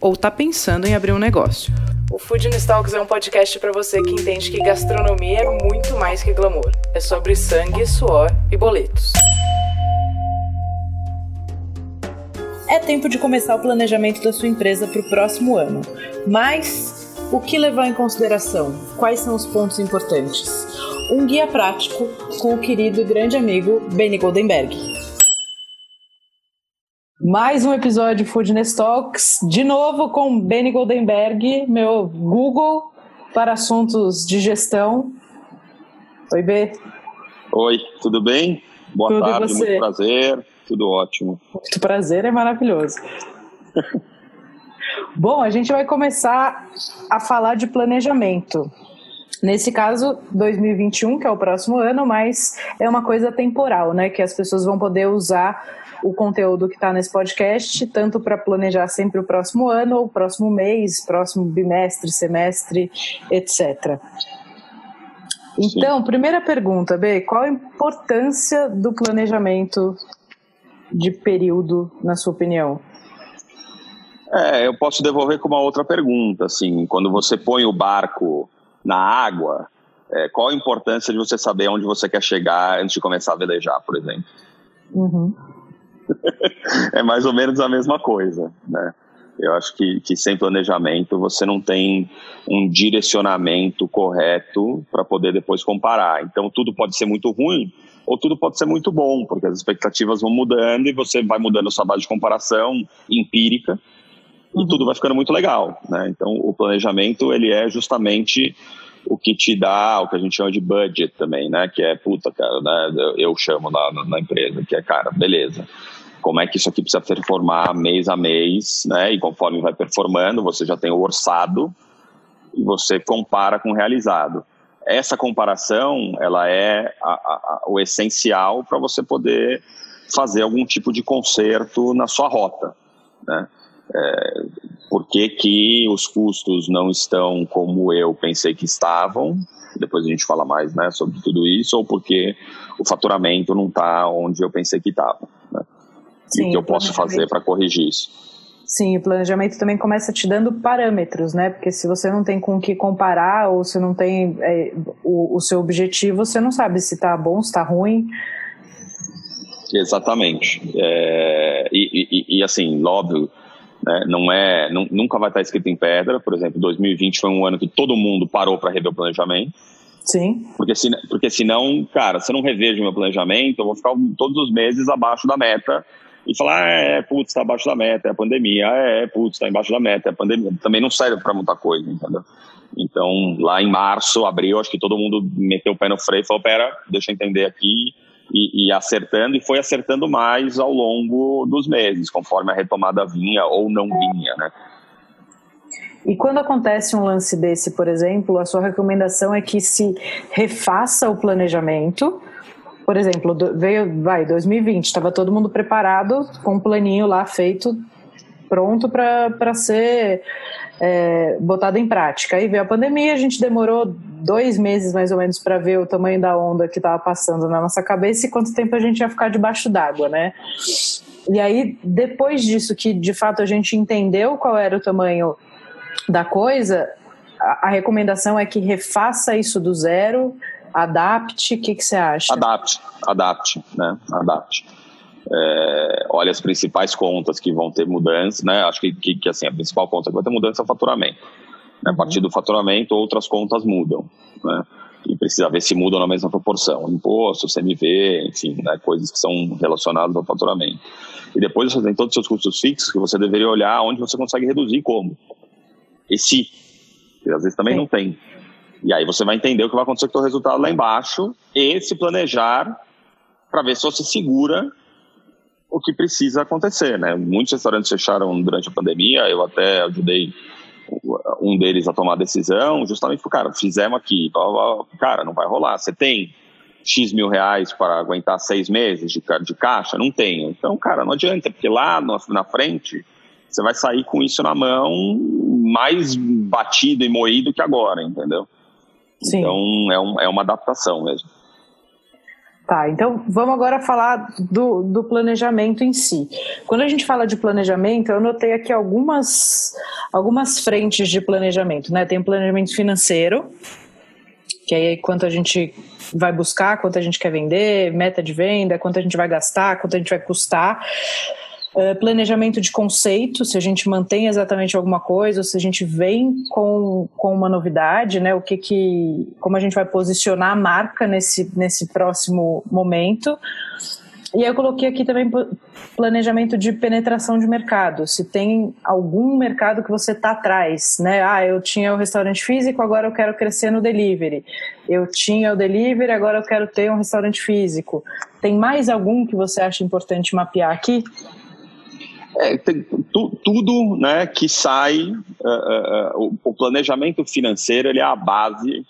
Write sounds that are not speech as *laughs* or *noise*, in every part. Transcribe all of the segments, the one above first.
ou está pensando em abrir um negócio. O Food Talks é um podcast para você que entende que gastronomia é muito mais que glamour. É sobre sangue, suor e boletos. É tempo de começar o planejamento da sua empresa para o próximo ano. Mas o que levar em consideração? Quais são os pontos importantes? Um guia prático com o querido e grande amigo Benny Goldenberg. Mais um episódio de Foodness Talks, de novo com Benny Goldenberg, meu Google para assuntos de gestão. Oi, B. Oi, tudo bem? Boa tudo tarde, muito prazer, tudo ótimo. Muito prazer, é maravilhoso. *laughs* Bom, a gente vai começar a falar de planejamento. Nesse caso, 2021, que é o próximo ano, mas é uma coisa temporal, né? Que as pessoas vão poder usar o conteúdo que está nesse podcast, tanto para planejar sempre o próximo ano, ou próximo mês, próximo bimestre, semestre, etc. Então, Sim. primeira pergunta, B, qual a importância do planejamento de período, na sua opinião? É, eu posso devolver com uma outra pergunta, assim, quando você põe o barco na água, é, qual a importância de você saber onde você quer chegar antes de começar a velejar, por exemplo? Uhum. *laughs* é mais ou menos a mesma coisa, né? Eu acho que, que sem planejamento você não tem um direcionamento correto para poder depois comparar. Então tudo pode ser muito ruim ou tudo pode ser muito bom, porque as expectativas vão mudando e você vai mudando a sua base de comparação empírica e tudo vai ficando muito legal, né? Então o planejamento ele é justamente o que te dá o que a gente chama de budget também, né? Que é puta, cara, né? Eu chamo na, na empresa, que é cara, beleza como é que isso aqui precisa performar mês a mês, né? E conforme vai performando, você já tem o orçado e você compara com o realizado. Essa comparação, ela é a, a, o essencial para você poder fazer algum tipo de conserto na sua rota, né? É, por que, que os custos não estão como eu pensei que estavam? Depois a gente fala mais né, sobre tudo isso, ou porque o faturamento não está onde eu pensei que estava. Né? Sim, e o que eu posso fazer para corrigir isso. Sim, o planejamento também começa te dando parâmetros, né? Porque se você não tem com o que comparar ou se não tem é, o, o, seu objetivo, você não sabe se está bom, se está ruim. Exatamente. É, e, e, e, assim, óbvio, né, não é, não, nunca vai estar escrito em pedra. Por exemplo, 2020 foi um ano que todo mundo parou para rever o planejamento. Sim. Porque, se, porque senão, cara, se eu não revejo meu planejamento, eu vou ficar todos os meses abaixo da meta e falar, ah, é, putz, está abaixo da meta, é a pandemia, ah, é, putz, está embaixo da meta, é a pandemia. Também não serve para muita coisa, entendeu? Então, lá em março, abril, acho que todo mundo meteu o pé no freio e falou, pera, deixa eu entender aqui, e, e, acertando, e foi acertando mais ao longo dos meses, conforme a retomada vinha ou não vinha, né? E quando acontece um lance desse, por exemplo, a sua recomendação é que se refaça o planejamento, por exemplo, veio, vai, 2020, estava todo mundo preparado com um planinho lá feito, pronto para ser é, botado em prática. Aí veio a pandemia, a gente demorou dois meses mais ou menos para ver o tamanho da onda que estava passando na nossa cabeça e quanto tempo a gente ia ficar debaixo d'água, né? E aí, depois disso, que de fato a gente entendeu qual era o tamanho da coisa, a, a recomendação é que refaça isso do zero Adapte, o que, que você acha? Adapte, adapte, né? Adapte. É, olha as principais contas que vão ter mudança, né? Acho que, que, que, assim, a principal conta que vai ter mudança é o faturamento. Né? A partir do faturamento, outras contas mudam, né? E precisa ver se mudam na mesma proporção. Imposto, CMV, enfim, né? coisas que são relacionadas ao faturamento. E depois você tem todos os seus custos fixos que você deveria olhar onde você consegue reduzir como. E se. Porque às vezes também Sim. não tem. E aí você vai entender o que vai acontecer com o teu resultado lá embaixo e se planejar para ver se você segura o que precisa acontecer, né? Muitos restaurantes fecharam durante a pandemia, eu até ajudei um deles a tomar a decisão, justamente porque, cara, fizemos aqui, cara, não vai rolar. Você tem X mil reais para aguentar seis meses de, de caixa? Não tenho. Então, cara, não adianta, porque lá na frente você vai sair com isso na mão mais batido e moído que agora, entendeu? Sim. Então é, um, é uma adaptação mesmo. Tá, então vamos agora falar do, do planejamento em si. Quando a gente fala de planejamento, eu notei aqui algumas, algumas frentes de planejamento, né? Tem o planejamento financeiro, que aí é quanto a gente vai buscar, quanto a gente quer vender, meta de venda, quanto a gente vai gastar, quanto a gente vai custar. Uh, planejamento de conceito, se a gente mantém exatamente alguma coisa, ou se a gente vem com, com uma novidade, né? O que que, como a gente vai posicionar a marca nesse, nesse próximo momento. E eu coloquei aqui também planejamento de penetração de mercado. Se tem algum mercado que você está atrás, né? Ah, eu tinha o restaurante físico, agora eu quero crescer no delivery. Eu tinha o delivery, agora eu quero ter um restaurante físico. Tem mais algum que você acha importante mapear aqui? É, tem, tu, tudo né, que sai, uh, uh, o, o, planejamento financeiro ele é a base,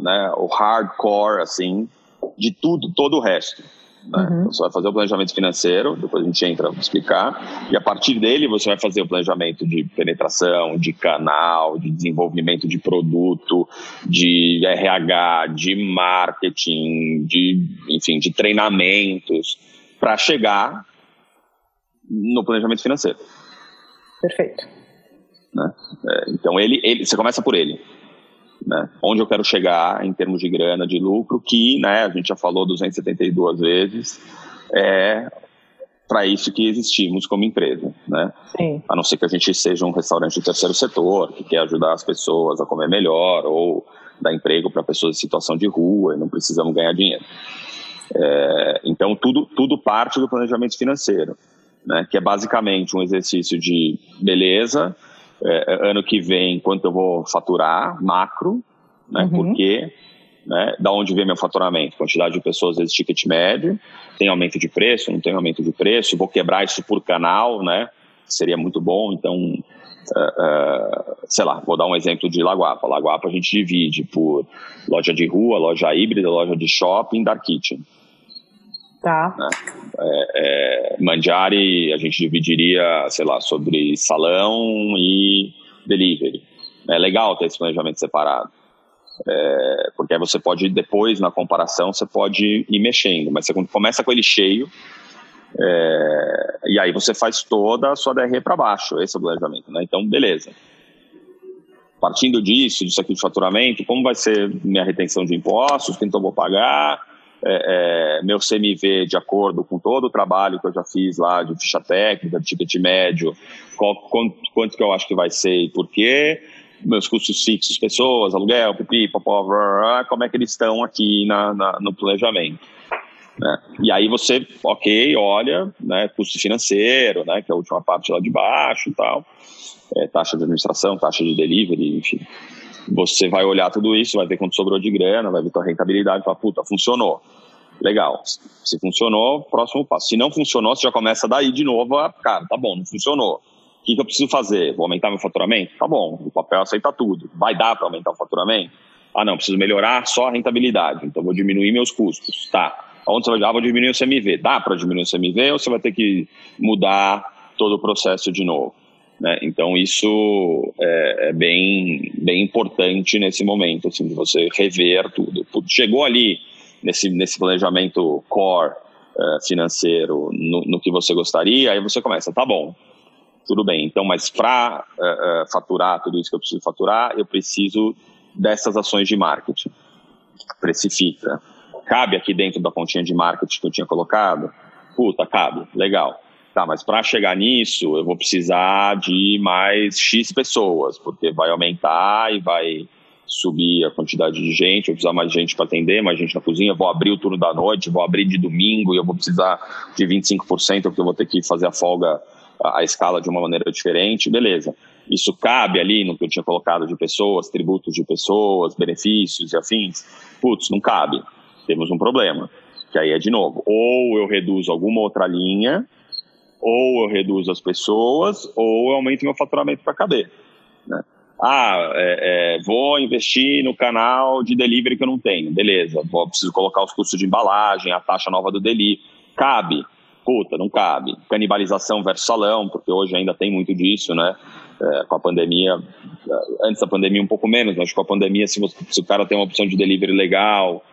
né, o hardcore assim, de tudo, todo o resto. Né? Uhum. Então, você vai fazer o planejamento financeiro, depois a gente entra para explicar, e a partir dele você vai fazer o planejamento de penetração, de canal, de desenvolvimento de produto, de RH, de marketing, de, enfim, de treinamentos, para chegar no planejamento financeiro. Perfeito. Né? É, então, ele, ele, você começa por ele. Né? Onde eu quero chegar em termos de grana, de lucro, que né, a gente já falou 272 vezes, é para isso que existimos como empresa, né? Sim. A não ser que a gente seja um restaurante do terceiro setor, que quer ajudar as pessoas a comer melhor, ou dar emprego para pessoas em situação de rua e não precisamos ganhar dinheiro. É, então, tudo, tudo parte do planejamento financeiro né, que é basicamente um exercício de beleza, é, é, ano que vem quanto eu vou faturar, macro, né, uhum. porque né, da onde vem meu faturamento, quantidade de pessoas vezes ticket médio, tem aumento de preço, não tem aumento de preço, vou quebrar isso por canal, né, seria muito bom, então, uh, uh, sei lá, vou dar um exemplo de Lagoapa, Lagoapa a gente divide por loja de rua, loja híbrida, loja de shopping, dark kitchen, Tá. Né? É, é, Mandiari a gente dividiria, sei lá, sobre salão e delivery. É legal ter esse planejamento separado. É, porque aí você pode, depois, na comparação, você pode ir mexendo. Mas você começa com ele cheio, é, e aí você faz toda a sua DRE para baixo, esse é o planejamento. Né? Então, beleza. Partindo disso, disso aqui de faturamento, como vai ser minha retenção de impostos, quanto eu vou pagar, é, é, meu CMV de acordo com todo o trabalho que eu já fiz lá de ficha técnica, de ticket médio, qual, quanto, quanto que eu acho que vai ser e por quê, meus custos fixos, pessoas, aluguel, pipi, popó, como é que eles estão aqui na, na, no planejamento. Né? E aí você, ok, olha, né, custo financeiro, né, que é a última parte lá de baixo e tal, é, taxa de administração, taxa de delivery, enfim você vai olhar tudo isso, vai ver quanto sobrou de grana, vai ver tua rentabilidade, fala, puta, funcionou. Legal. Se funcionou, próximo passo. Se não funcionou, você já começa daí de novo, a, cara, tá bom, não funcionou. O que, que eu preciso fazer? Vou aumentar meu faturamento? Tá bom, o papel aceita tudo. Vai dar para aumentar o faturamento? Ah, não, preciso melhorar só a rentabilidade, então vou diminuir meus custos. Tá. Onde você vai? Ah, vou diminuir o CMV. Dá para diminuir o CMV ou você vai ter que mudar todo o processo de novo? Né? Então isso é, é, bem, bem importante nesse momento, assim, de você rever tudo. Chegou ali nesse, nesse planejamento core uh, financeiro no, no, que você gostaria, aí você começa, tá bom, tudo bem. Então, mas para uh, uh, faturar tudo isso que eu preciso faturar, eu preciso dessas ações de marketing. Precifica. Cabe aqui dentro da continha de marketing que eu tinha colocado? Puta, cabe. Legal tá, mas para chegar nisso eu vou precisar de mais X pessoas, porque vai aumentar e vai subir a quantidade de gente, eu vou precisar mais gente para atender, mais gente na cozinha, vou abrir o turno da noite, vou abrir de domingo e eu vou precisar de 25% porque eu vou ter que fazer a folga, a, escala de uma maneira diferente, beleza. Isso cabe ali no que eu tinha colocado de pessoas, tributos de pessoas, benefícios e afins? Putz, não cabe. Temos um problema. Que aí é de novo, ou eu reduzo alguma outra linha, ou eu reduzo as pessoas, ou eu aumento meu faturamento para caber. Né? Ah, é, é, vou investir no canal de delivery que eu não tenho. Beleza, vou, preciso colocar os custos de embalagem, a taxa nova do delivery. Cabe? Puta, não cabe. Canibalização versus salão, porque hoje ainda tem muito disso, né? É, com a pandemia, antes da pandemia um pouco menos, mas com a pandemia, se, você, se o cara tem uma opção de delivery legal,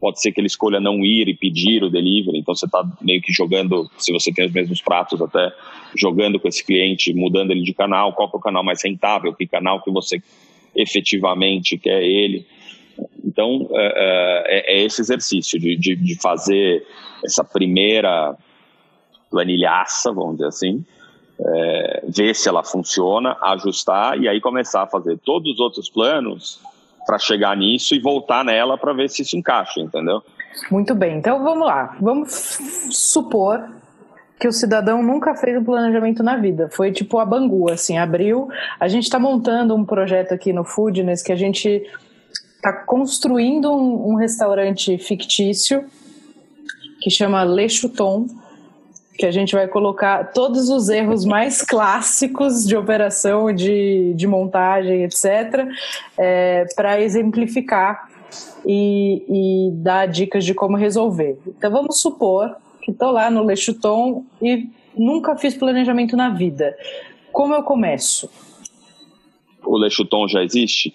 pode ser que ele escolha não ir e pedir o delivery, então você está meio que jogando, se você tem os mesmos pratos até, jogando com esse cliente, mudando ele de canal, qual é o canal mais rentável, que canal que você efetivamente quer ele. Então, é, é, é esse exercício de, de, de, fazer essa primeira planilhaça, vamos dizer assim, é, ver se ela funciona, ajustar e aí começar a fazer. Todos os outros planos para chegar nisso e voltar nela para ver se isso encaixa, entendeu? Muito bem, então vamos lá. Vamos supor que o cidadão nunca fez um planejamento na vida. Foi tipo a Bangu, assim, abriu. A gente está montando um projeto aqui no Foodness que a gente está construindo um, um, restaurante fictício que chama Le Chuton que a gente vai colocar todos os erros mais clássicos de operação, de, de montagem, etc., é, para exemplificar e, e, dar dicas de como resolver. Então vamos supor que estou lá no Lechuton e nunca fiz planejamento na vida. Como eu começo? O Lechuton já existe?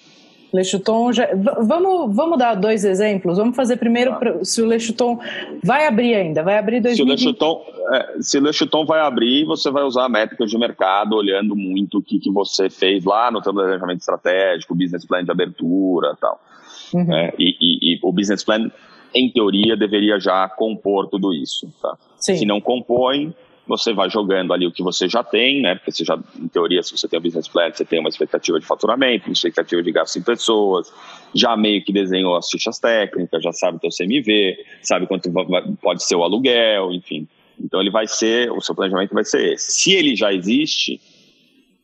Lechuton já. Vamos, vamos dar dois exemplos. Vamos fazer primeiro tá. se o Lechuton vai abrir ainda, vai abrir 2020. Se o Lechuton, é, se o Lechuton vai abrir, você vai usar métricas de mercado, olhando muito o que, que você fez lá no seu planejamento estratégico, business plan de abertura, tal. Uhum. É, e, e, e, o business plan, em teoria, deveria já compor tudo isso. Tá? Se não compõe, você vai jogando ali o que você já tem, né? Porque você já, em teoria, se você tem um business plan, você tem uma expectativa de faturamento, uma expectativa de gastos em pessoas, já meio que desenhou as fichas técnicas, já sabe o teu CMV, sabe quanto pode ser o aluguel, enfim. Então ele vai ser, o seu planejamento vai ser esse. Se ele já existe,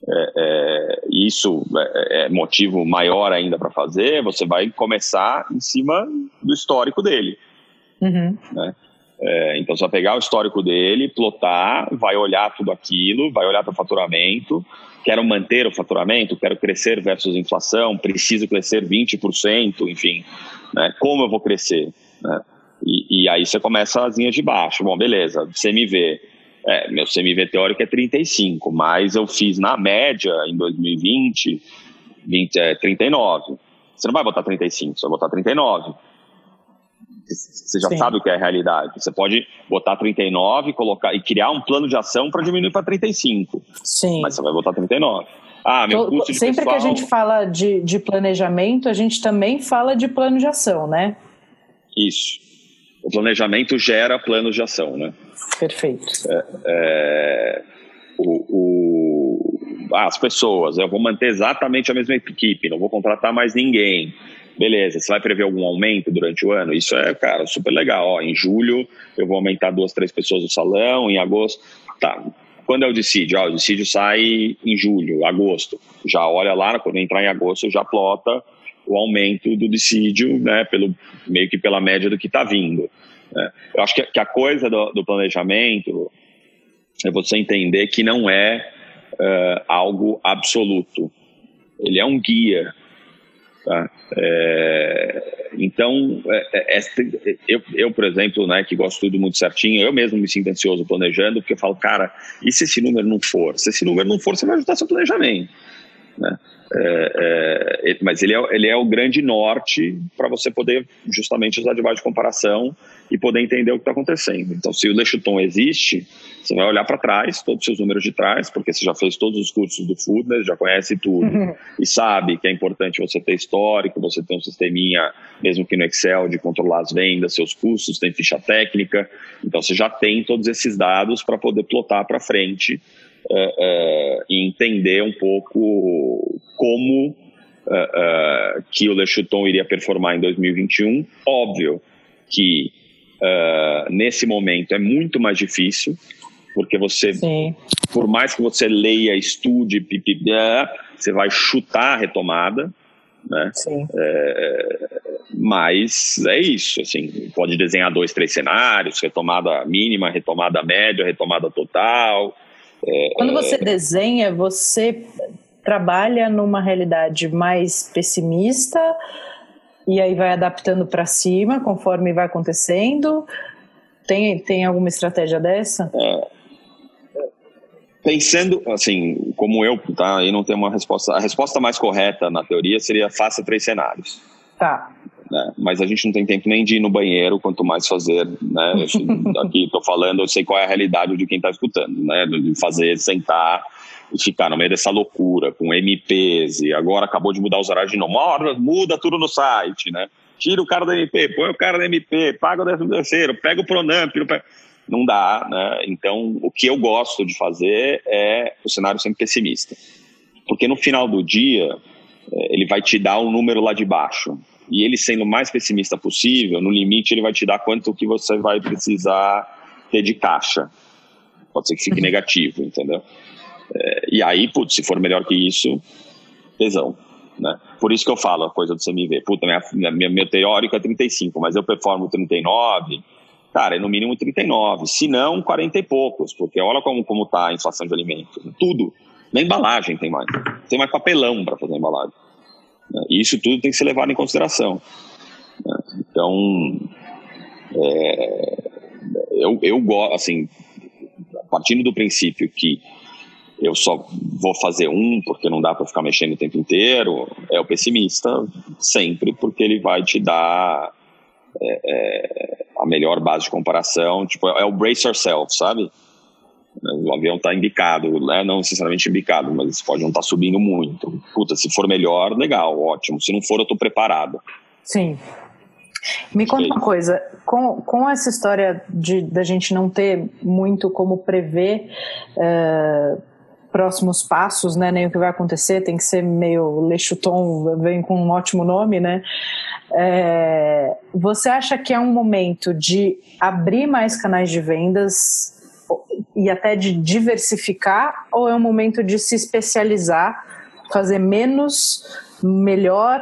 é, é, isso é, é motivo maior ainda para fazer, você vai começar em cima do histórico dele. Uhum. Né? É, então você vai pegar o histórico dele, plotar, vai olhar tudo aquilo, vai olhar para o faturamento. Quero manter o faturamento, quero crescer versus inflação, preciso crescer 20%, enfim. Né? Como eu vou crescer? Né? E, e, aí você começa as linhas de baixo. Bom, beleza, CMV. É, meu CMV teórico é 35, mas eu fiz na média em 2020 20, é, 39. Você não vai botar 35, você vai botar 39 você já Sim. sabe o que é a realidade. Você pode botar 39 colocar, e criar um plano de ação para diminuir para 35. Sim. Mas você vai botar 39. Ah, meu Tô, custo de Sempre pessoal... que a gente fala de, de planejamento, a gente também fala de plano de ação, né? Isso. O planejamento gera plano de ação, né? Perfeito. É, é, o, o, as pessoas, eu vou manter exatamente a mesma equipe, não vou contratar mais ninguém. Beleza, você vai prever algum aumento durante o ano? Isso é, cara, super legal. Ó, em julho eu vou aumentar duas, três pessoas no salão, em agosto. Tá. Quando é o dissídio? O dissídio sai em julho, agosto. Já olha lá, quando entrar em agosto, já plota o aumento do dissídio, né, pelo, meio que pela média do que está vindo. Né? Eu acho que, que a coisa do, do, planejamento é você entender que não é uh, algo absoluto. Ele é um guia Tá? É, então, é, é, é, eu, eu, por exemplo, né, que gosto tudo muito certinho, eu mesmo me sinto ansioso planejando, porque eu falo, cara, e se esse número não for? Se esse número não for, você vai ajustar seu planejamento. Né? É, é, mas ele é, ele é o grande norte para você poder justamente usar de base de comparação e poder entender o que está acontecendo. Então, se o Lechuton existe, você vai olhar para trás, todos os seus números de trás, porque você já fez todos os cursos do Foodness, já conhece tudo uhum. e sabe que é importante você ter histórico, você ter um sisteminha, mesmo que no Excel, de controlar as vendas, seus custos, tem ficha técnica. Então, você já tem todos esses dados para poder plotar para frente uh, uh, e entender um pouco como uh, que o Le Chuton iria performar em 2021. Óbvio que nesse momento é muito mais difícil, porque você, Sim. por mais que você leia, estude, pipipia, você vai chutar a retomada, né? Sim. É, mas é isso, assim, pode desenhar dois, três cenários, retomada mínima, retomada média, retomada total, é, Quando você é... desenha, você trabalha numa realidade mais pessimista e aí vai adaptando para cima conforme vai acontecendo? Tem, tem alguma estratégia dessa? É, pensando assim, como eu, tá? E não tem uma resposta. A resposta mais correta na teoria seria faça três cenários. Tá. Né? Mas a gente não tem tempo nem de ir no banheiro, quanto mais fazer, né? *laughs* Aqui estou falando, eu sei qual é a realidade de quem está escutando, né? De fazer, sentar e ficar no meio dessa loucura com MPs e agora acabou de mudar os horários de novo. Uma hora muda tudo no site, né? Tira o cara da MP, põe o cara da MP, paga o décimo terceiro, pega o Pronamp, pega... não dá, né? Então, o que eu gosto de fazer é o cenário sempre pessimista. Porque no final do dia, é, ele vai te dar um número lá de baixo e ele sendo o mais pessimista possível, no limite ele vai te dar quanto que você vai precisar ter de caixa. Pode ser que fique uhum. negativo, entendeu? É, e aí, putz, se for melhor que isso, tesão. Né? Por isso que eu falo a coisa do CMV. Puta, minha, minha, meu teórico é 35, mas eu performo 39. Cara, é no mínimo 39. Se não, 40 e poucos. Porque olha como, como tá a inflação de alimentos. Tudo. Na embalagem tem mais. Tem mais papelão para fazer a embalagem. Né? E isso tudo tem que ser levado em consideração. Né? Então, é, eu, eu gosto, assim, partindo do princípio que eu só vou fazer um porque não dá para ficar mexendo o tempo inteiro, é o pessimista sempre, porque ele vai te dar é, é, a melhor base de comparação. Tipo, é o brace yourself, sabe? O avião está embicado, né? não necessariamente embicado, mas pode não estar tá subindo muito. Puta, se for melhor, legal, ótimo. Se não for, eu estou preparado. Sim. Me conta uma coisa, com, com essa história de da gente não ter muito como prever uh, próximos passos, né, nem o que vai acontecer, tem que ser meio Lechuton, vem com um ótimo nome, né? É, você acha que é um momento de abrir mais canais de vendas e até de diversificar, ou é um momento de se especializar, fazer menos, melhor?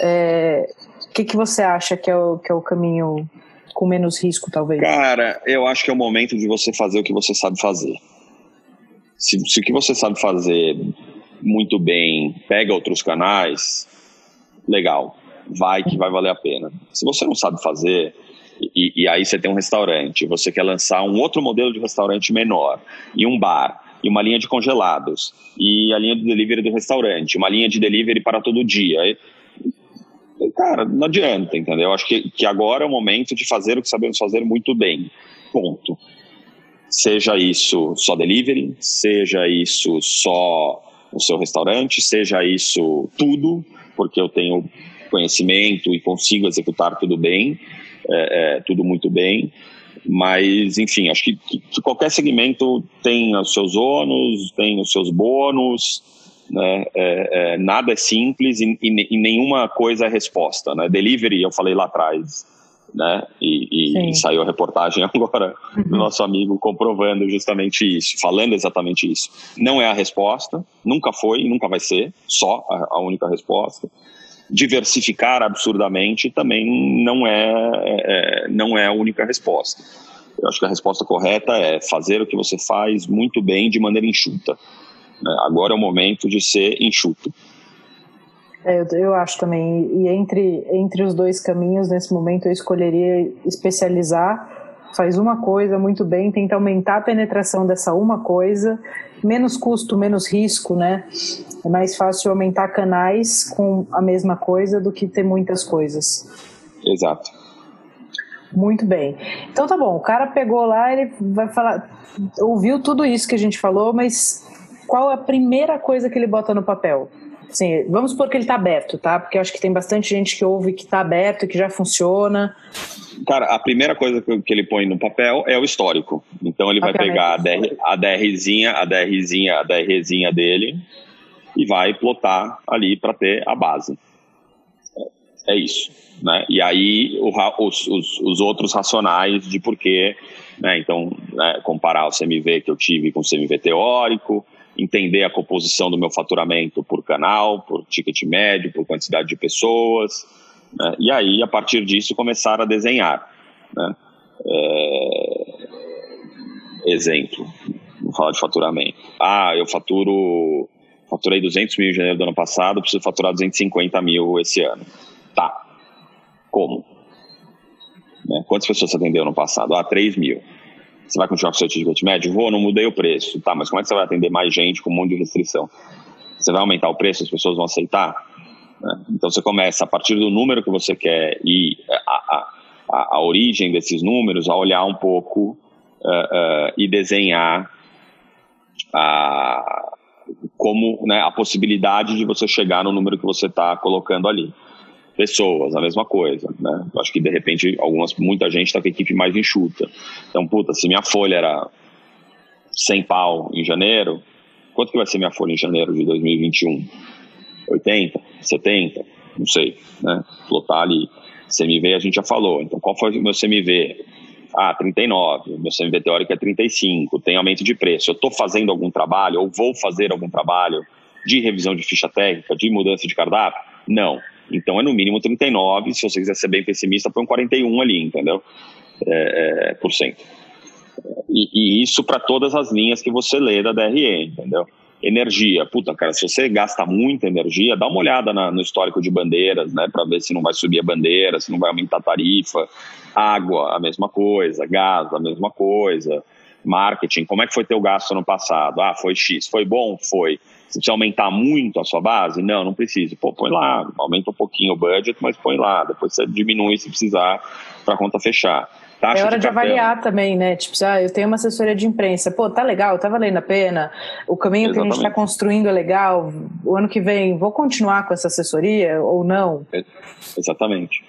É, o que, que você acha que é, o, que é o caminho com menos risco, talvez? Cara, eu acho que é o momento de você fazer o que você sabe fazer. Se, se o que você sabe fazer muito bem pega outros canais, legal, vai que vai valer a pena. Se você não sabe fazer, e, e, aí você tem um restaurante, você quer lançar um outro modelo de restaurante menor, e um bar, e uma linha de congelados, e a linha de delivery do restaurante, uma linha de delivery para todo dia. E, cara, não adianta, entendeu? Eu acho que, que agora é o momento de fazer o que sabemos fazer muito bem. Ponto. Seja isso só delivery, seja isso só o seu restaurante, seja isso tudo, porque eu tenho conhecimento e consigo executar tudo bem, é, é, tudo muito bem. Mas, enfim, acho que, que, qualquer segmento tem os seus ônus, tem os seus bônus, né? É, é, nada é simples e, e, e, nenhuma coisa é resposta. Né? Delivery, eu falei lá atrás, né? E, e saiu a reportagem *laughs* agora uhum. do nosso amigo comprovando justamente isso, falando exatamente isso. Não é a resposta, nunca foi, nunca vai ser só a, a única resposta. Diversificar absurdamente também não é, é, não é a única resposta. Eu acho que a resposta correta é fazer o que você faz muito bem de maneira enxuta. Né? Agora é o momento de ser enxuto. É, eu, eu, acho também. E entre, entre os dois caminhos, nesse momento, eu escolheria especializar. Faz uma coisa muito bem, tenta aumentar a penetração dessa uma coisa, menos custo, menos risco, né? É mais fácil aumentar canais com a mesma coisa do que ter muitas coisas. Exato. Muito bem. Então tá bom, o cara pegou lá, ele vai falar, ouviu tudo isso que a gente falou, mas qual é a primeira coisa que ele bota no papel? Sim, vamos supor que ele está aberto, tá? Porque eu acho que tem bastante gente que ouve que está aberto, que já funciona. Cara, a primeira coisa que ele põe no papel é o histórico. Então ele vai pegar a, DR, a DRzinha, a DRzinha, a DRzinha dele e vai plotar ali para ter a base. É, isso. Né? E aí o, os, os, os, outros racionais de porquê, né? então né, comparar o CMV que eu tive com o CMV teórico, entender a composição do meu faturamento por canal, por ticket médio, por quantidade de pessoas, né? e aí, a partir disso, começar a desenhar. Né? É... Exemplo, vou falar de faturamento. Ah, eu faturo, faturei 200 mil em janeiro do ano passado, preciso faturar 250 mil esse ano. Tá. Como? Né? Quantas pessoas você atendeu no passado? Ah, 3 mil. Você vai continuar com o seu ticket médio? Vou, não mudei o preço. Tá, mas como é que você vai atender mais gente com um monte de restrição? Você vai aumentar o preço, as pessoas vão aceitar? Né? Então você começa, a partir do número que você quer e a, a, a, origem desses números, a olhar um pouco uh, uh, e desenhar a, como né, a possibilidade de você chegar no número que você está colocando ali. Pessoas, a mesma coisa, né? Acho que de repente algumas, muita gente está com a equipe mais enxuta. Então, puta, se minha folha era 100 pau em janeiro, quanto que vai ser minha folha em janeiro de 2021? 80? 70? Não sei, né? Flotar ali. CMV a gente já falou. Então, qual foi o meu CMV? Ah, 39. Meu CMV teórico é 35. Tem aumento de preço. Eu estou fazendo algum trabalho ou vou fazer algum traballo de revisão de ficha técnica, de mudança de cardápio? Não. Então é no mínimo 39. Se você quiser ser bem pessimista, põe um 41 ali, entendeu? É, é, por cento. E, e isso para todas as linhas que você lê da DRE, entendeu? Energia, puta, cara, se você gasta muita energia, dá uma olhada na, no histórico de bandeiras, né, para ver se não vai subir a bandeira, se não vai aumentar a tarifa. Água, a mesma coisa. Gás, a mesma coisa. Marketing, como é que foi teu gasto no passado? Ah, foi X. Foi bom? Foi. Você precisa aumentar muito a sua base? Não, não precisa. Pô, põe lá, aumenta um pouquinho o budget, mas põe lá. Depois você diminui se precisar para a conta fechar. Taxa é hora de, de avaliar também, né? Tipo, ah, eu tenho uma assessoria de imprensa, pô, tá legal, tá valendo a pena, o caminho Exatamente. que a gente está construindo é legal, o ano que vem vou continuar com essa assessoria ou não? Exatamente.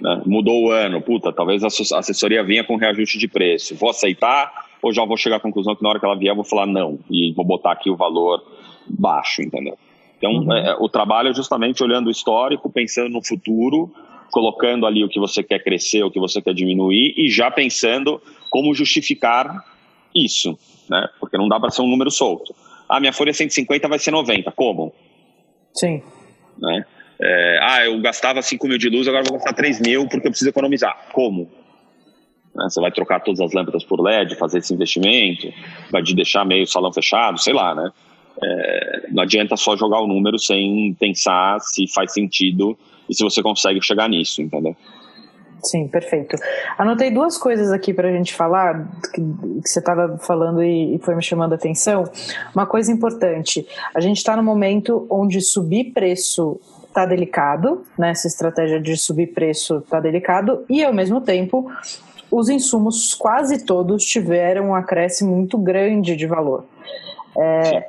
Né? Mudou o ano, puta, talvez a assessoria venha com reajuste de preço, vou aceitar ou já vou chegar à conclusão que na hora que ela vier eu vou falar não e vou botar aqui o valor baixo, entendeu? Então, uhum. é, o trabalho é justamente olhando o histórico, pensando no futuro colocando ali o que você quer crescer, o que você quer diminuir e já pensando como justificar isso, né? Porque não dá para ser um número solto. Ah, minha folha é 150, vai ser 90. Como? Sim. Né? É, ah, eu gastava 5 mil de luz, agora vou gastar 3 mil porque eu preciso economizar. Como? Né? Você vai trocar todas as lâmpadas por LED, fazer esse investimento, vai te deixar meio salão fechado, sei lá, né? É, não adianta só jogar o número sem pensar se faz sentido e se você consegue chegar nisso, entendeu? Sim, perfeito. Anotei duas coisas aqui para a gente falar, que, que você estava falando e, e, foi me chamando a atenção. Uma coisa importante: a gente está no momento onde subir preço está delicado, né? essa estratégia de subir preço está delicado, e ao mesmo tempo os insumos quase todos tiveram um acréscimo muito grande de valor. É,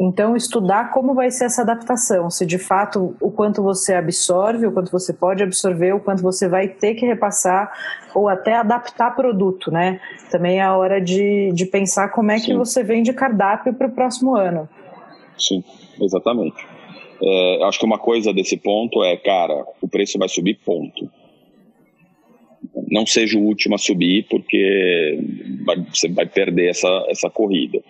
então, estudar como vai ser essa adaptação, se de fato o quanto você absorve, o quanto você pode absorver, o quanto você vai ter que repassar ou até adaptar produto, né? Também é a hora de, de pensar como é Sim. que você vende cardápio para o próximo ano. Sim, exatamente. É, acho que uma coisa desse ponto é, cara, o preço vai subir, ponto. Não seja o último a subir, porque vai, você vai perder essa, essa corrida.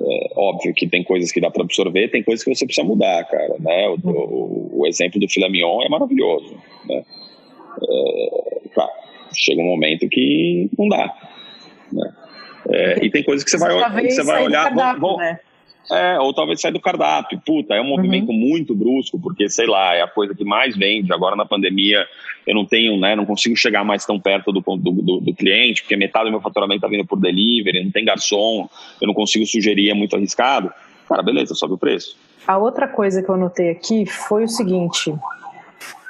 É, óbvio que tem coisas que dá para absorver, tem coisas que você precisa mudar, cara. Né? O, o, o exemplo do filé mignon é maravilhoso. Né? É, claro, chega um momento que não dá. Né? É, e tem coisas que você vai, você vai olhar. Vão, né? É, ou talvez saia do cardápio. Puta, é um movimento uhum. muito brusco, porque, sei lá, é a coisa que mais vende. Agora na pandemia eu não tenho, né, não consigo chegar mais tão perto do, do, do, do cliente, porque metade do meu faturamento está vindo por delivery, não tem garçom, eu não consigo sugerir, é muito arriscado. Cara, beleza, sobe o preço. A outra coisa que eu notei aqui foi o seguinte: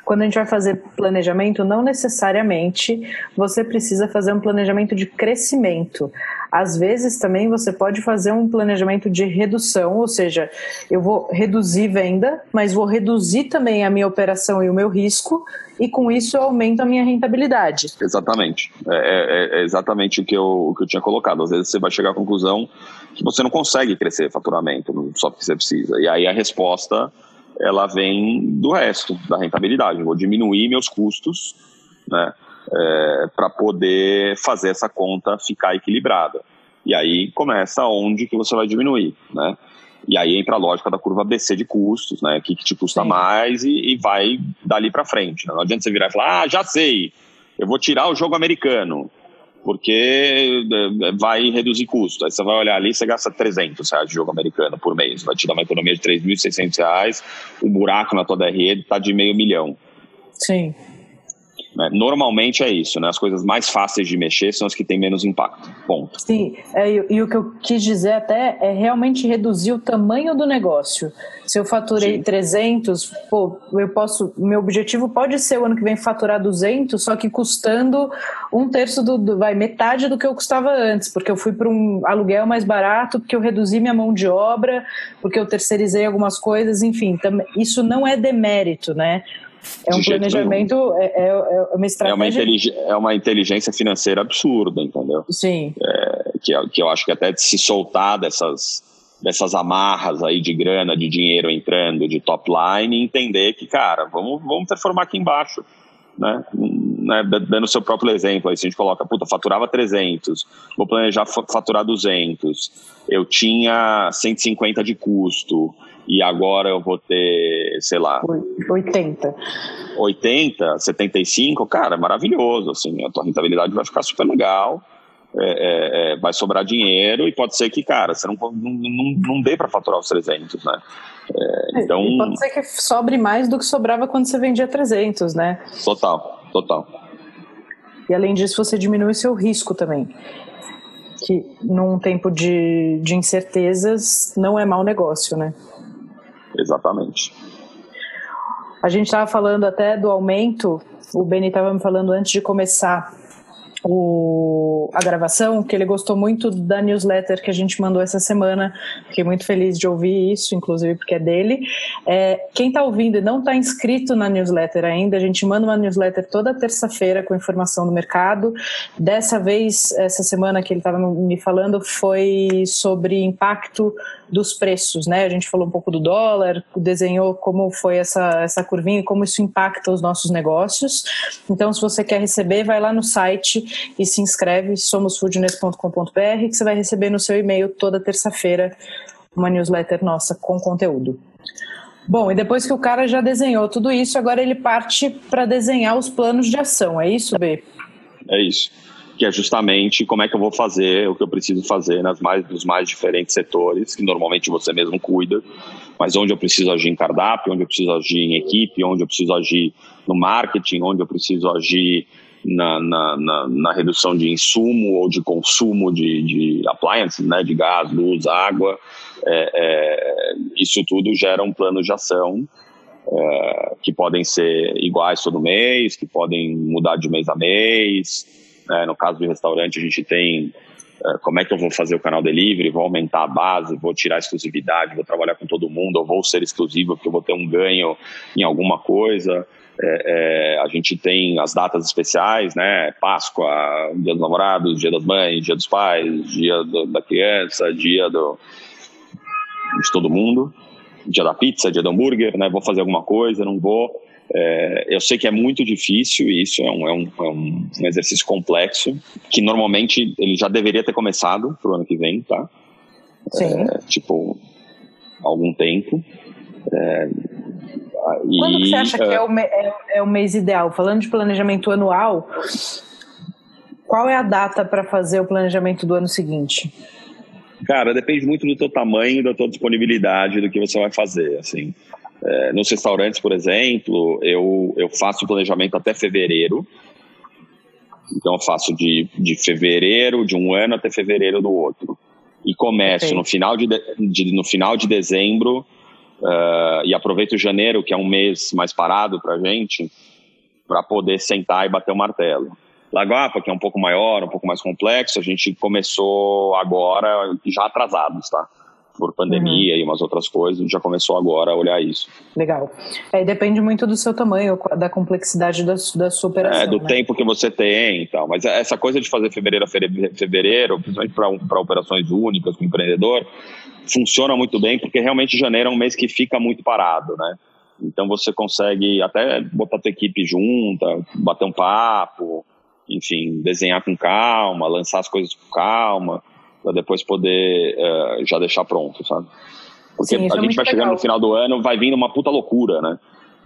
quando a gente vai fazer planejamento, não necessariamente você precisa fazer um planejamento de crescimento. Às vezes também você pode fazer um planejamento de redução, ou seja, eu vou reduzir venda, mas vou reduzir também a minha operação e o meu risco, e com isso eu aumento a minha rentabilidade. Exatamente. É, é, é exatamente o que, eu, o que eu tinha colocado. Às vezes você vai chegar à conclusão que você não consegue crescer faturamento só porque você precisa. E aí a resposta ela vem do resto, da rentabilidade. vou diminuir meus custos, né, é, para poder fazer essa conta ficar equilibrada. E aí começa onde que você vai diminuir, né? E aí entra a lógica da curva BC de custos, né? O que, que te custa Sim. mais e, e, vai dali para frente. Né? Não adianta você virar e falar, ah, já sei, eu vou tirar o jogo americano. Porque é, vai reduzir custo. Aí você vai olhar ali, você gasta 300 reais de jogo americano por mês, vai te dar uma economia de 3.600 reais, o buraco na tua DRE está de meio milhão. Sim. Né? Normalmente é isso, né? As coisas mais fáceis de mexer são as que têm menos impacto. Ponto. Sim, é, e, e, o que eu quis dizer até é realmente reduzir o tamanho do negócio. Se eu faturei Sim. 300, pô, eu posso. Meu objetivo pode ser o ano que vem faturar 200, só que custando um terço do, do vai metade do que eu custava antes, porque eu fui para um aluguel mais barato, porque eu reduzi minha mão de obra, porque eu terceirizei algumas coisas, enfim. Tam, isso não é demérito, né? É um planejamento, é, é, é, uma estratégia. É uma, é uma inteligência financeira absurda, entendeu? Sim. É, que, que eu acho que até de se soltar dessas, dessas amarras aí de grana, de dinheiro entrando, de top line, e entender que, cara, vamos, vamos performar aqui embaixo. Né? né? Dando o seu próprio exemplo, aí se a gente coloca, puta, faturava 300, vou planejar faturar 200, eu tinha 150 de custo, e agora eu vou ter, sei lá. 80. 80, 75, cara, maravilhoso. Assim, a tua rentabilidade vai ficar super legal. É, é, é, vai sobrar dinheiro e pode ser que, cara, você não, não, não, dê para faturar os 300, né? É, então, e pode ser que sobre mais do que sobrava quando você vendia 300, né? Total, total. E além disso, você diminui seu risco também. Que num tempo de, de incertezas não é mau negócio, né? Exatamente. A gente estava falando até do aumento, o Beni estava me falando antes de começar o, a gravação, que ele gostou muito da newsletter que a gente mandou essa semana. Fiquei muito feliz de ouvir isso, inclusive porque é dele. É, quem está ouvindo e não está inscrito na newsletter ainda, a gente manda uma newsletter toda terça-feira com informação do mercado. Dessa vez, essa semana que ele estava me falando, foi sobre impacto dos preços, né? A gente falou um pouco do dólar, desenhou como foi essa, essa curvinha e como isso impacta os nossos negócios. Então, se você quer receber, vai lá no site e se inscreve, somosfoodness.com.br, que você vai receber no seu e-mail toda terça-feira uma newsletter nossa com conteúdo. Bom, e depois que o cara já desenhou tudo isso, agora ele parte para desenhar os planos de ação, é isso, B? É isso que é justamente como é que eu vou fazer o que eu preciso fazer nas mais, nos mais diferentes setores, que normalmente você mesmo cuida, mas onde eu preciso agir em cardápio, onde eu preciso agir em equipe, onde eu preciso agir no marketing, onde eu preciso agir na, na, na, na redução de insumo ou de consumo de, de appliances, né, de gás, luz, água. É, é, isso tudo gera um plano de ação é, que podem ser iguais todo mês, que podem mudar de mês a mês, né? No caso do restaurante, a gente tem uh, como é que eu vou fazer o canal delivery, vou aumentar a base, vou tirar a exclusividade, vou trabalhar com todo mundo, ou vou ser exclusivo porque eu vou ter um ganho em alguma coisa. É, é, a gente tem as datas especiais, né? Páscoa, Dia dos Namorados, Dia das Mães, Dia dos Pais, Dia do, da Criança, Dia do, de todo mundo, Dia da Pizza, Dia do Hambúrguer, né? Vou fazer alguma coisa, não vou. É, eu sei que é muito difícil isso, é um, é, um, é um, exercício complexo, que normalmente ele já deveria ter começado pro ano que vem, tá? Sim. É, tipo, algum tempo. É, Quando e, você acha que é, é o, é, é o mês ideal? Falando de planejamento anual, qual é a data para fazer o planejamento do ano seguinte? Cara, depende muito do teu tamanho, da tua disponibilidade, do que você vai fazer, assim. É, nos restaurantes, por exemplo, eu, eu faço planejamento até fevereiro. Então, eu faço de, de fevereiro de um ano até fevereiro do outro. E começo okay. no, final de, de, no final de dezembro uh, e aproveito janeiro, que é um mês mais parado para gente, para poder sentar e bater o martelo. Lagoapa, que é um pouco maior, um pouco mais complexo, a gente começou agora já atrasados, tá? Por pandemia uhum. e umas outras coisas, a gente já começou agora a olhar isso. Legal. É, depende muito do seu tamanho, da complexidade da, da sua operação. É, do né? tempo que você tem e tal. Mas essa coisa de fazer fevereiro a fevereiro, principalmente para operações únicas, com empreendedor, funciona muito bem, porque realmente janeiro é um mês que fica muito parado, né? Então você consegue até botar a tua equipe junta, bater um papo, enfim, desenhar com calma, lançar as coisas com calma para depois poder uh, já deixar pronto, sabe? Porque Sim, a é gente vai chegando no final do ano, vai vindo uma puta loucura, né?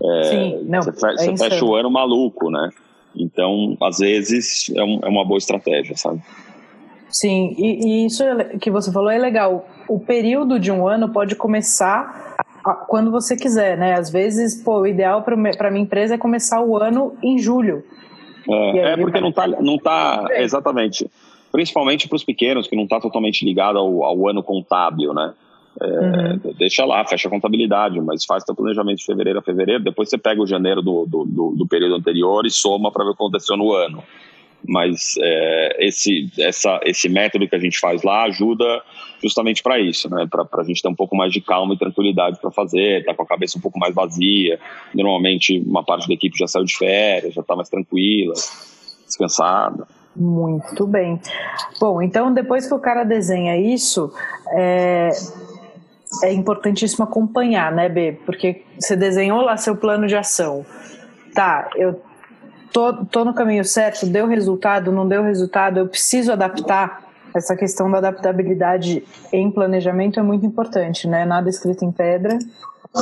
É, Sim, não, você, é você fecha o ano maluco, né? Então, às vezes, é, um, é uma boa estratégia, sabe? Sim, e, e, isso que você falou é legal. O período de um ano pode começar quando você quiser, né? Às vezes, pô, o ideal para minha empresa é começar o ano em julho. É, é porque não está não tá exatamente, principalmente para os pequenos que não está totalmente ligado ao, ao, ano contábil, né? É, uhum. Deixa lá, fecha a contabilidade, mas faz teu planejamento de fevereiro a fevereiro, depois você pega o janeiro do, do, do, do período anterior e soma para ver o que aconteceu no ano mas é, esse, essa, esse método que a gente faz lá ajuda justamente para isso, né? Para a gente ter um pouco mais de calma e tranquilidade para fazer, tá com a cabeça um pouco mais vazia. Normalmente uma parte da equipe já saiu de férias, já está mais tranquila, descansada. Muito bem. Bom, então depois que o cara desenha isso, é, é importantíssimo acompanhar, né, B? Porque você desenhou lá seu plano de ação. Tá, eu tô, tô no caminho certo, deu resultado, não deu resultado, eu preciso adaptar. Essa questão da adaptabilidade em planejamento é muito importante, né? Nada escrito em pedra.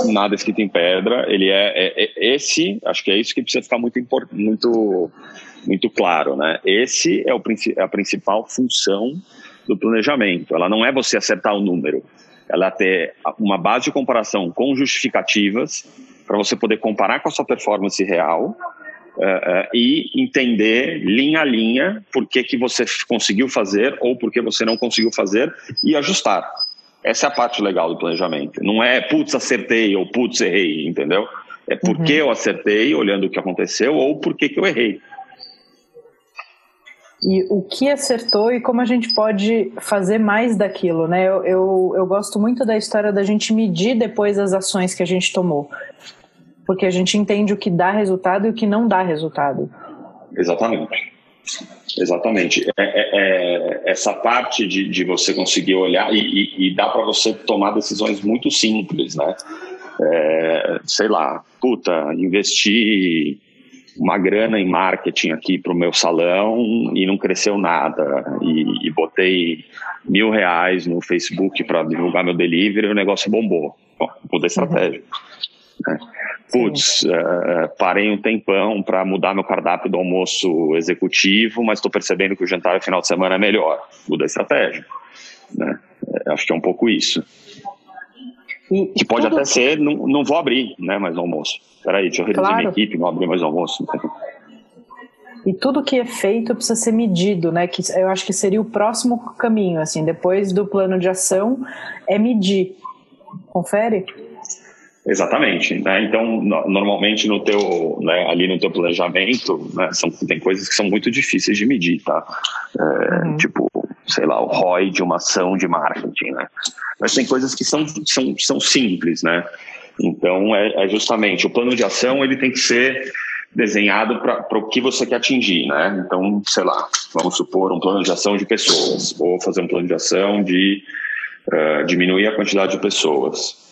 Nada escrito em pedra. Ele é, é, é esse, acho que é isso que precisa ficar muito muito muito claro, né? Esse é, o, é a principal função do planejamento. Ela não é você acertar o número, ela é ter uma base de comparação com justificativas para você poder comparar com a sua performance real uh, uh, e entender linha a linha por que, que você conseguiu fazer ou por que você não conseguiu fazer e ajustar. Essa é a parte legal do planejamento. Não é putz, acertei ou putz, errei, entendeu? É porque uhum. eu acertei olhando o que aconteceu ou por que, que eu errei. E o que acertou e como a gente pode fazer mais daquilo, né? Eu, eu, eu gosto muito da história da gente medir depois as ações que a gente tomou porque a gente entende o que dá resultado e o que não dá resultado. Exatamente. Exatamente. É, é, é essa parte de, de você conseguir olhar e, e, e dá para você tomar decisões muito simples, né? É, sei lá, puta, investir uma grana em marketing aqui para o meu salão e não cresceu nada. E, e botei mil reais no Facebook para divulgar meu delivery e o negócio bombou. Bom, estratégia. Uhum. Né? putz, uh, parei um tempão para mudar meu cardápio do almoço executivo, mas estou percebendo que o jantar final de semana é melhor. Muda a estratégia. Né? É, acho que é um pouco isso. E, que pode tudo... até ser, não, não vou abrir né, mais no almoço. Peraí, deixa eu reduzir claro. minha equipe, não abrir mais o almoço. E tudo que é feito precisa ser medido, né? Que eu acho que seria o próximo caminho, assim, depois do plano de ação, é medir. Confere? Exatamente. Né? Então, no, normalmente no teu, né, ali no teu planejamento, né, são, tem coisas que são muito difíceis de medir, tá? É, uhum. Tipo, sei lá, o ROI de uma ação de marketing, né? Mas tem coisas que são, são, são simples, né? Então, é, é justamente, o plano de ação, ele tem que ser desenhado para o que você quer atingir, né? Então, sei lá, vamos supor um plano de ação de pessoas, ou fazer um plano de ação de uh, diminuir a quantidade de pessoas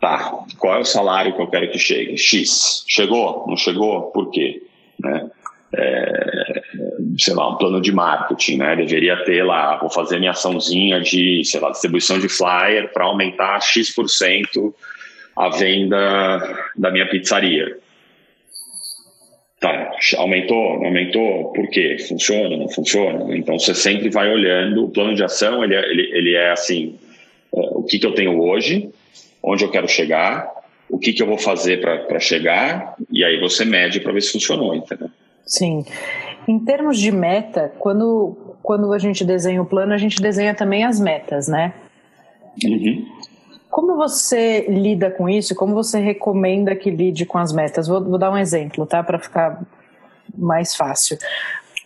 Tá, qual é o salário que eu quero que chegue? X. Chegou? Não chegou? Por quê? Né? É, sei lá, um plano de marketing, né? Deveria ter lá, vou fazer minha açãozinha de, sei lá, distribuição de flyer para aumentar X% a venda da minha pizzaria. Tá, aumentou, não aumentou, por quê? Funciona, não funciona? Então você sempre vai olhando, o plano de ação, ele é, ele, ele é assim, é, o que, que eu tenho hoje, onde eu quero chegar, o que, que eu vou fazer para chegar, e aí você mede para ver se funcionou, entendeu? Sim. Em termos de meta, quando, quando a gente desenha o plano, a gente desenha também as metas, né? Uhum. Como você lida com isso? Como você recomenda que lide com as metas? Vou, vou dar um exemplo, tá? Para ficar mais fácil.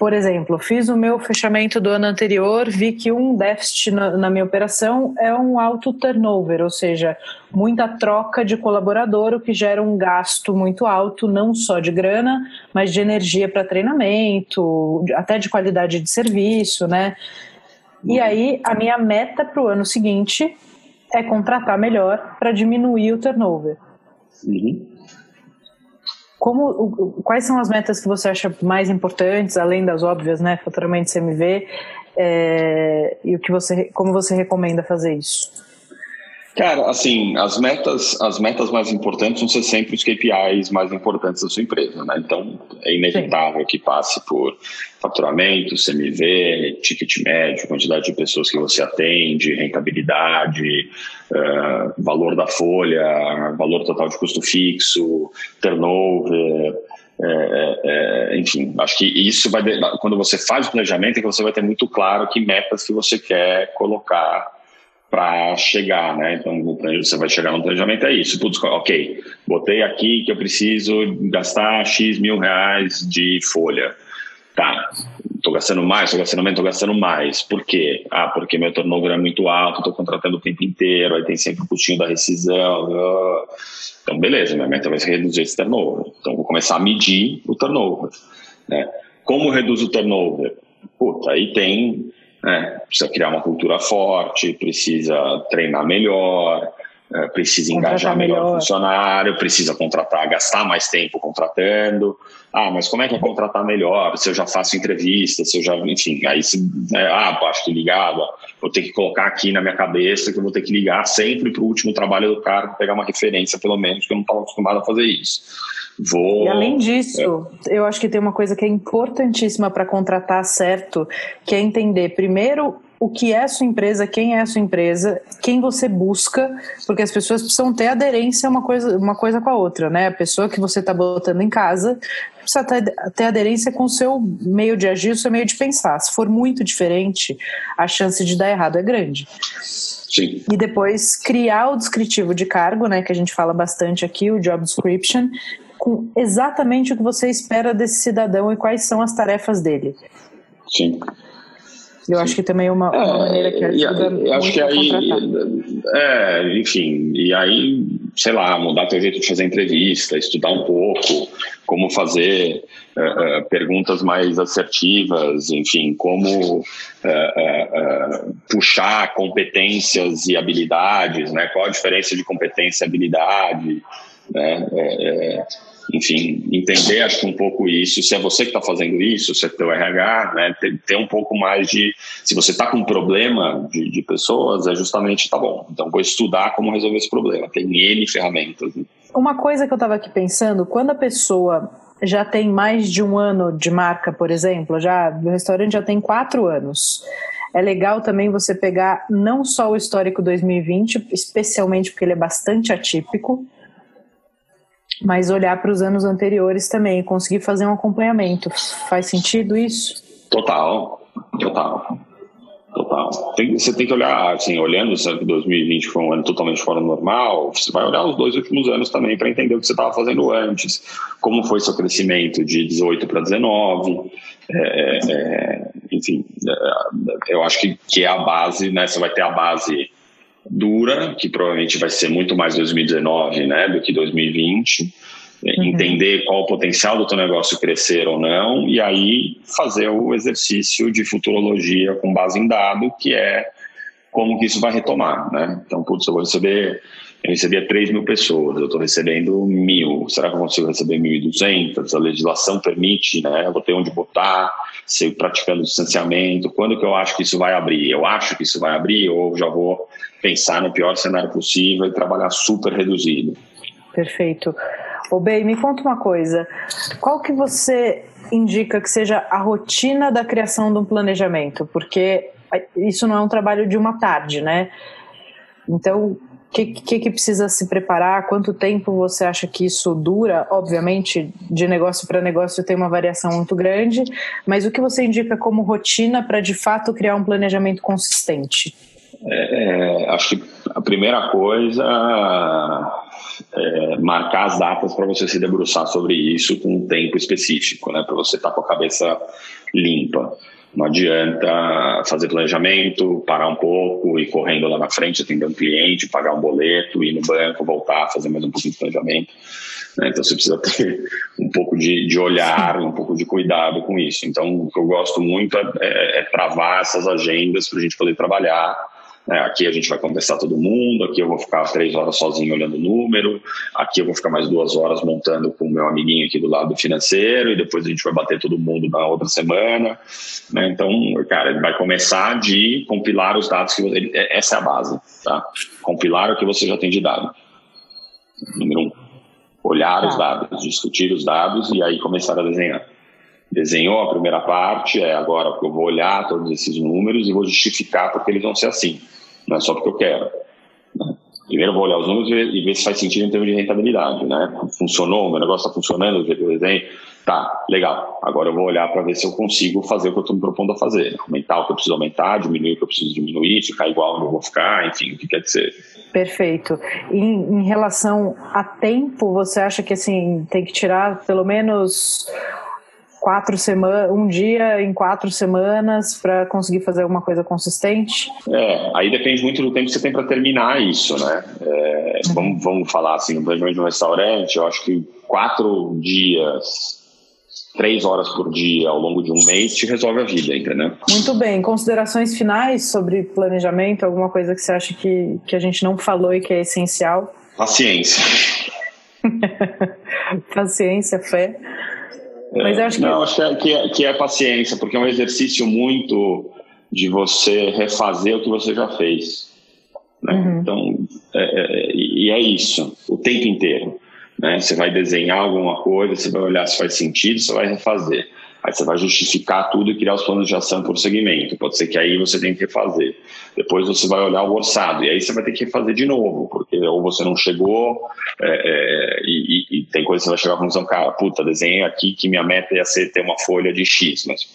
Por exemplo, fiz o meu fechamento do ano anterior, vi que um déficit na, na, minha operação é um alto turnover, ou seja, muita troca de colaborador, o que gera um gasto muito alto, não só de grana, mas de energia para treinamento, até de qualidade de serviço, né? E aí, a minha meta para o ano seguinte é contratar melhor para diminuir o turnover. Uhum. Como, quais são as metas que você acha mais importantes, além das óbvias, né? Faturamento CMV, é, e o que você, como você recomenda fazer isso? Cara, assim, as metas, as metas mais importantes vão ser sempre os KPIs mais importantes da sua empresa, né? Então, é inevitável Sim. que passe por faturamento, CMV, ticket médio, quantidade de pessoas que você atende, rentabilidade, uh, valor da folha, valor total de custo fixo, turnover, é, é, enfim, acho que isso vai, quando você faz o planejamento, é que você vai ter muito claro que metas que você quer colocar para chegar, né? Então, você vai chegar no planejamento, é isso. Putz, ok, botei aqui que eu preciso gastar X mil reais de folha. Tá, estou gastando mais, estou gastando menos, estou gastando mais. Por quê? Ah, porque meu turnover é muito alto, estou contratando o tempo inteiro, aí tem sempre o custinho da rescisão. Ah. Então, beleza, minha meta vai ser reduzir esse turnover. Então, vou começar a medir o turnover. Né? Como reduz o turnover? Puta, aí tem, né, precisa criar uma cultura forte, precisa treinar melhor, é, precisa engajar melhor, melhor o funcionário, precisa contratar, gastar mais tempo contratando. Ah, mas como é que é contratar melhor? Se eu já faço entrevista, se eu já, enfim, aí se, né, ah, acho que ligado, vou ter que colocar aqui na minha cabeça que eu vou ter que ligar sempre para o último trabalho do cara, pegar uma referência pelo menos, que eu não estava acostumado a fazer isso. Vou... E além disso, é. eu acho que tem uma coisa que é importantíssima para contratar certo, que é entender primeiro o que é a sua empresa, quem é a sua empresa, quem você busca, porque as pessoas precisam ter aderência uma coisa, uma coisa com a outra, né? A pessoa que você está botando em casa precisa ter, ter aderência com o seu meio de agir, o seu meio de pensar. Se for muito diferente, a chance de dar errado é grande. Sim. E depois criar o descritivo de cargo, né, que a gente fala bastante aqui, o job description, com exatamente o que você espera desse cidadão e quais são as tarefas dele. Sim. Eu acho que também é uma, uma é, maneira que ajuda muito acho que aí, é, enfim, e aí, sei lá, mudar teu jeito de fazer entrevista, estudar um pouco, como fazer uh, uh, perguntas mais assertivas, enfim, como uh, puxar competências e habilidades, né? Qual a diferença de competência e habilidade, né? Enfim, entender acho que um pouco isso, se é você que está fazendo isso, se é teu RH, né, ter, ter, um pouco mais de, se você está com um problema de, de, pessoas, é justamente, tá bom, então vou estudar como resolver esse problema, tem N ferramentas. Né? Uma coisa que eu estava aqui pensando, quando a pessoa já tem mais de um ano de marca, por exemplo, já o restaurante já tem quatro anos, é legal também você pegar não só o histórico 2020, especialmente porque ele é bastante atípico, mas olhar para os anos anteriores também conseguir fazer um acompanhamento. Faz sentido isso? Total, total. Total. Tem, você tem que olhar, assim, olhando se 2020 foi um ano totalmente fora do normal, você vai olhar os dois últimos anos também para entender o que você estava fazendo antes, como foi seu crescimento de 18 para 19, é, é, enfim, é, eu acho que, que é a base, né? Você vai ter a base dura, que provavelmente vai ser muito mais 2019 né, do que 2020. Uhum. Entender qual o potencial do teu negócio crescer ou não, e aí fazer o exercício de futurologia com base em dado, que é como que isso vai retomar. Né? Então, putz, eu vou receber eu recebia 3 mil pessoas, eu estou recebendo mil. Será que eu consigo receber 1.200? A legislação permite, né? Eu vou ter onde botar, se praticando distanciamento. Quando que eu acho que isso vai abrir? Eu acho que isso vai abrir ou já vou pensar no pior cenário possível e trabalhar super reduzido? Perfeito. Ô, Bey, me conta uma coisa. Qual que você indica que seja a rotina da criação de um planejamento? Porque isso não é um trabalho de uma tarde, né? Então, que, que, que, precisa se preparar? Quanto tempo você acha que isso dura? Obviamente, de negócio para negócio tem uma variação muito grande, mas o que você indica como rotina para de fato criar um planejamento consistente? É, é, acho que a primeira coisa é marcar as datas para você se debruçar sobre isso com um tempo específico, né? Para você estar tá com a cabeça limpa. Não adianta fazer planejamento, parar um pouco, ir correndo lá na frente, atender um cliente, pagar um boleto, ir no banco, voltar, fazer mais um pouquinho de planejamento. Né? Então você precisa *laughs* ter um pouco de, de olhar, um pouco de cuidado com isso. Então o que eu gosto muito é, é, é travar essas agendas para a gente poder trabalhar É, aqui a gente vai conversar todo mundo, aqui eu vou ficar três horas sozinho olhando o número, aqui eu vou ficar mais duas horas montando com o meu amiguinho aqui do lado financeiro, e depois a gente vai bater todo mundo na outra semana. Né? Então, cara, ele vai começar de compilar os dados que você. É, essa é a base, tá? Compilar o que você já tem de dado. Número um. Olhar os tá. dados, discutir os dados e aí começar a desenhar desenhou a primeira parte, é agora que eu vou olhar todos esses números e vou justificar porque eles vão ser assim não é só porque eu quero. Né? Primeiro vou olhar os números e ver se faz sentido em termos de rentabilidade, né? Funcionou, meu negócio está funcionando do jeito que eu desenho? Tá, legal. Agora eu vou olhar para ver se eu consigo fazer o que eu estou me propondo a fazer. Aumentar o que eu preciso aumentar, diminuir o que eu preciso diminuir, ficar igual onde eu vou ficar, enfim, o que quer dizer. Perfeito. Em, em relação a tempo, você acha que assim tem que tirar pelo menos quatro semanas, um dia em quatro semanas para conseguir fazer alguma coisa consistente? É, aí depende muito do tempo que você tem para terminar isso, né? É, uhum. vamos, vamos falar assim, no planejamento de um restaurante, eu acho que quatro dias três horas por dia ao longo de um mês te resolve a vida, entendeu? Muito bem. Considerações finais sobre planejamento? Alguma coisa que você acha que, que a gente não falou e que é essencial? Paciência. *laughs* Paciência, fé. Mas eu acho que... Não, acho que é, que é, que é paciência, porque é um exercício muito de você refazer o que você já fez. Né? Uhum. Então, é, é, e é isso, o tempo inteiro. Né? Você vai desenhar alguma coisa, você vai olhar se faz sentido, você vai refazer. Aí você vai justificar tudo e criar os planos de ação por segmento. Pode ser que aí você tenha que refazer. Depois você vai olhar o orçado e aí você vai ter que refazer de novo, porque ou você não chegou é, é, e, e, tem coisa que você vai chegar à conclusão, cara, puta, desenhei aqui que minha meta ia ser ter uma folha de X, mas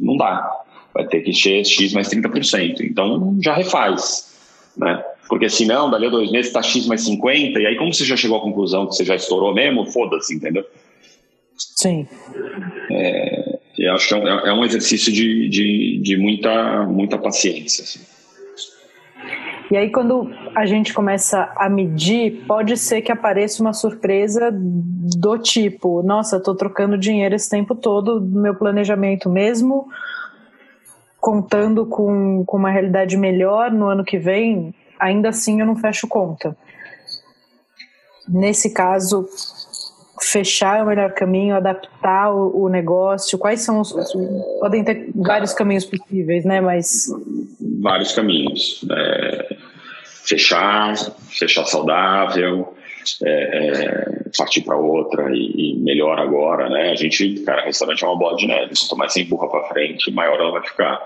não dá. Vai ter que ser X mais 30%. Então já refaz, né? Porque senão, dali a dois meses, está X mais 50, e aí como você já chegou à conclusão que você já estourou mesmo, foda-se, entendeu? Sim. É, eu acho que é um, é um exercício de, de, de, muita, muita paciência. Assim. E aí, quando a gente começa a medir, pode ser que apareça uma surpresa do tipo: nossa, estou trocando dinheiro esse tempo todo do meu planejamento, mesmo contando com, com uma realidade melhor no ano que vem, ainda assim eu não fecho conta. Nesse caso, fechar é o melhor caminho, adaptar o, negócio? Quais são os, os, Podem ter vários caminhos possíveis, né? Mas. Vários caminhos. É, fechar, fechar saudável, é, é, partir para outra e, e, melhor agora, né? A gente, cara, restaurante é uma bola de neve. Se tomar sem empurra para frente, maior ela vai ficar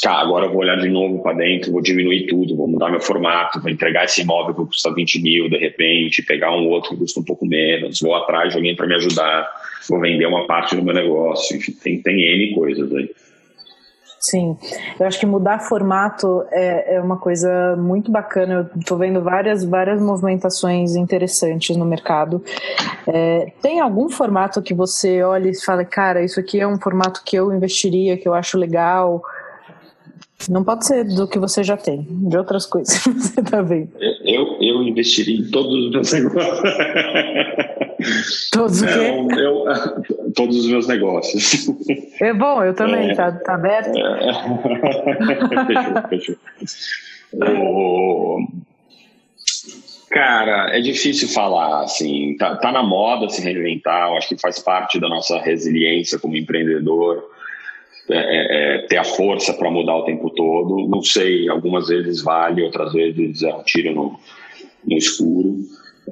tá, agora eu vou olhar de novo para dentro, vou diminuir tudo, vou mudar meu formato, vou entregar esse imóvel que custa 20 mil de repente, pegar um outro que custa um pouco menos, vou atrás de alguém para me ajudar, vou vender uma parte do meu negócio, enfim, tem, tem N coisas aí. Sim, eu acho que mudar formato é, é uma coisa muito bacana. Eu estou vendo várias, várias movimentações interessantes no mercado. É, tem algum formato que você olha e fala, cara, isso aqui é um formato que eu investiria, que eu acho legal? Não pode ser do que você já tem, de outras coisas *laughs* que você está vendo. Eu, eu investiria em todos os meus negócios. *laughs* Todos o quê? Eu, todos os meus negócios. É bom, eu também, é, tá, tá aberto? É. *laughs* fechou, fechou. Cara, é difícil falar, assim, tá, tá na moda se reinventar, eu acho que faz parte da nossa resiliência como empreendedor é, é, é, ter a força para mudar o tempo todo. Não sei, algumas vezes vale, outras vezes é um tiro no, no escuro.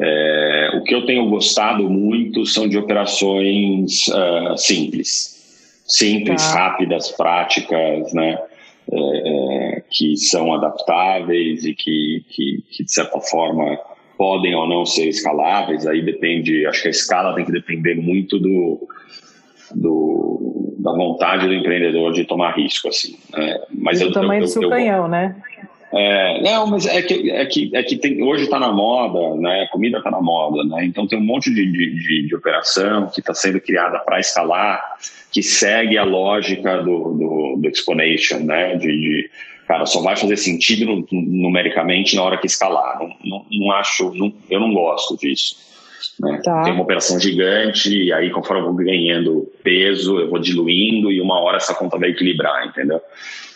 É, o que eu tenho gostado muito são de operações uh, simples, simples, tá. rápidas, práticas, né? É, que são adaptáveis e que, que, que, de certa forma, podem ou não ser escaláveis. Aí depende, acho que a escala tem que depender muito do, da vontade do empreendedor de tomar risco, assim. Né? Mas e eu, tamanho eu, do seu eu, canhão, né? É, não, mas é que, é que, é que tem, hoje está na moda, né? A comida está na moda, né? Então tem um monte de, de, de operação que está sendo criada para escalar, que segue a lógica do, do, do Exponation, né? De, de, cara, só vai fazer sentido numericamente na hora que escalar. Não, não, não acho, não, eu não gosto disso. Né? Tá. Tem uma operação gigante, e aí conforme eu vou ganhando peso, eu vou diluindo, e uma hora essa conta vai equilibrar, entendeu?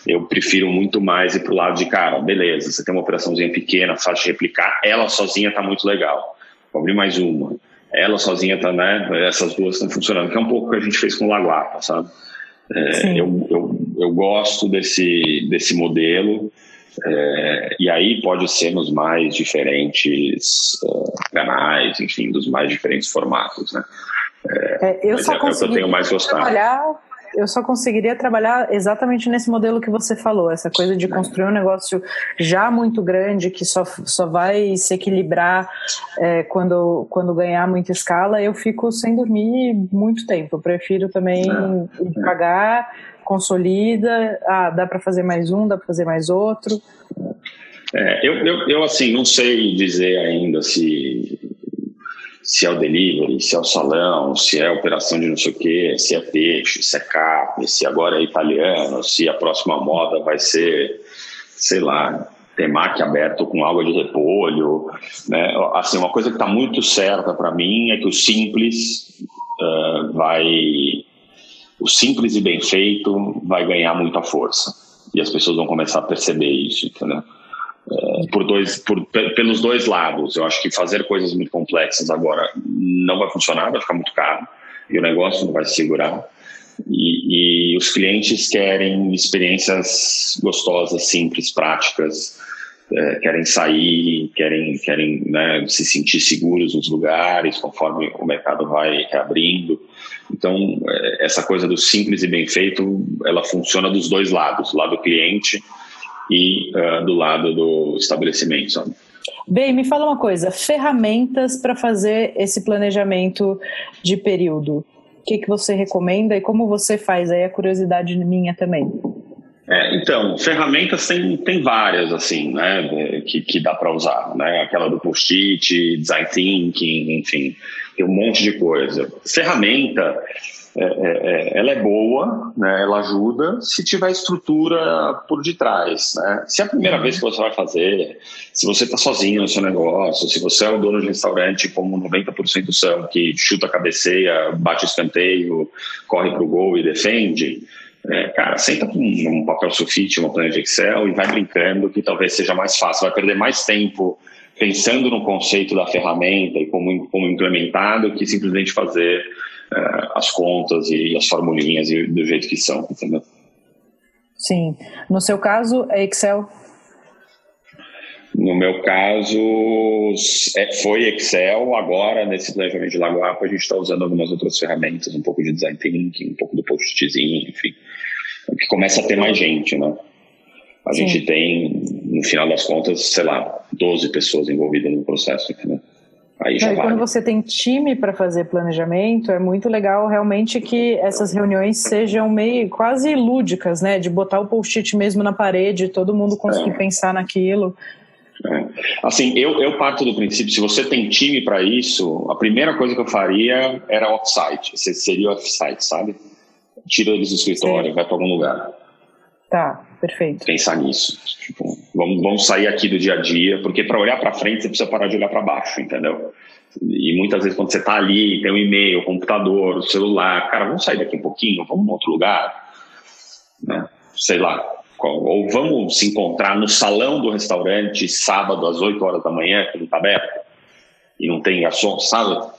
eu prefiro muito mais ir para o lado de, cara, beleza, você tem uma operaçãozinha pequena, fácil de replicar, ela sozinha está muito legal. Vou abrir mais uma. Ela sozinha está, né? Essas duas estão funcionando, que é um pouco o que a gente fez com o Laguapa, sabe? É, eu, eu, eu gosto desse, desse modelo. É, e aí pode ser nos mais diferentes uh, canais, enfim, dos mais diferentes formatos, né? É, eu só é, é eu tenho mais gostado. trabalhar eu só conseguiria trabalhar exatamente nesse modelo que você falou, essa coisa de construir um negócio já muito grande que só, só vai se equilibrar é, quando, quando ganhar muita escala. Eu fico sem dormir muito tempo. Eu prefiro também é. Consolida. Ah, dá para fazer mais um, dá para fazer mais outro. É, eu, eu, eu, assim, não sei dizer ainda se se é o delivery, se é o salão, se é operação de não sei o quê, se é peixe, se é carne, se agora é italiano, se a próxima moda vai ser, sei lá, temaki aberto com água de repolho. Né? Assim, uma coisa que está muito certa para mim é que o simples uh, vai. O simples e bem feito vai ganhar muita força. E as pessoas vão começar a perceber isso, entendeu? É, por dois, por, pelos dois lados. Eu acho que fazer coisas muito complexas agora não vai funcionar, vai ficar muito caro e o negócio não vai se segurar. E, e os clientes querem experiências gostosas, simples, práticas, é, querem sair, querem, querem né, se sentir seguros nos lugares conforme o mercado vai reabrindo. Então, é, essa coisa do simples e bem feito, ela funciona dos dois lados, do lado do cliente e uh, do lado do estabelecimento, sabe? Bem, me fala uma coisa, ferramentas para fazer esse planejamento de período. O que, que você recomenda e como você faz? Aí a curiosidade minha também. É, então, ferramentas tem, tem várias, assim, né, que, que dá para usar, né, aquela do post-it, design thinking, enfim, tem um monte de coisa. Ferramenta, é, é, é, ela é boa, né, ela ajuda se tiver estrutura por detrás. Né? Se é a primeira vez que você vai fazer, se você está sozinho no seu negócio, se você é o dono de restaurante, como 90% são, que chuta a cabeceia, bate o escanteio, corre para o gol e defende, é, cara, senta com um papel sulfite, uma planilha de Excel e vai brincando que talvez seja mais fácil. Vai perder mais tempo pensando no conceito da ferramenta e como, como implementado que simplesmente fazer uh, as contas e as formulinhas do jeito que são, entendeu? Sim. No seu caso, é Excel? No meu caso, é, foi Excel. Agora, nesse planejamento de Lagoapa, a gente está usando algumas outras ferramentas, um pouco de design thinking, um pouco do post-itzinho, enfim. Que começa a ter mais gente, né? A Sim. gente tem, no final das contas, sei lá, 12 pessoas envolvidas no processo, entendeu? Aí já Quando você tem time para fazer planejamento, é muito legal realmente que essas reuniões sejam meio quase lúdicas, né? De botar o post-it mesmo na parede, todo mundo conseguir é. pensar naquilo. É. Assim, eu, eu parto do princípio, se você tem time para isso, a primeira coisa que eu faria era off-site, seria off-site, sabe? Tira eles do escritório, Sim. vai para algum lugar. Tá, perfeito. Pensar nisso. Tipo, vamos, vamos sair aqui do dia a dia, porque para olhar para frente você precisa parar de olhar para baixo, entendeu? E muitas vezes quando você está ali, tem um e-mail, computador, celular, cara, vamos sair daqui um pouquinho, vamos em outro lugar, né? Sei lá. Ou vamos se encontrar no salão do restaurante sábado às 8 horas da manhã, que não está aberto, e não tem garçom, sabe?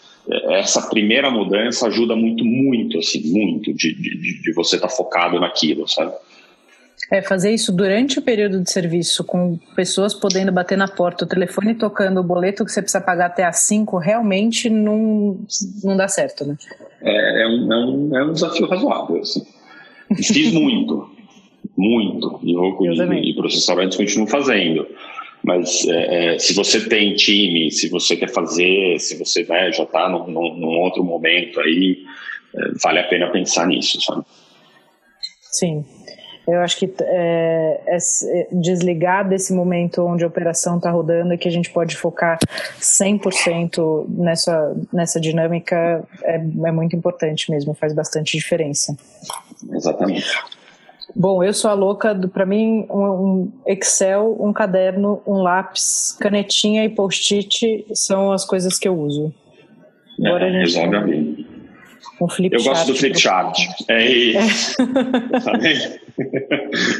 Essa primeira mudança ajuda muito, muito, assim, muito, de, de, de você estar tá focado naquilo, sabe? É, fazer isso durante o período de serviço, com pessoas podendo bater na porta, o telefone tocando, o boleto que você precisa pagar até às 5, realmente não, não dá certo, né? É, é, um, é, um, é um desafio razoável, assim. Fiz muito, muito, e, e, e para os restaurantes continuo fazendo. Mas é, é, se você tem time, se você quer fazer, se você né, já está num, num, outro momento aí, é, vale a pena pensar nisso, sabe? Sim. Eu acho que é, é, é, desligar desse momento onde a operação está rodando e que a gente pode focar 100% nessa, nessa dinâmica é, é muito importante mesmo, faz bastante diferença. Exatamente. Bom, eu sou a louca, para mim, um Excel, um caderno, um lápis, canetinha e post-it são as coisas que eu uso. Agora é, a gente... Resolve a vida. Um flip Eu gosto do flip chart. É isso.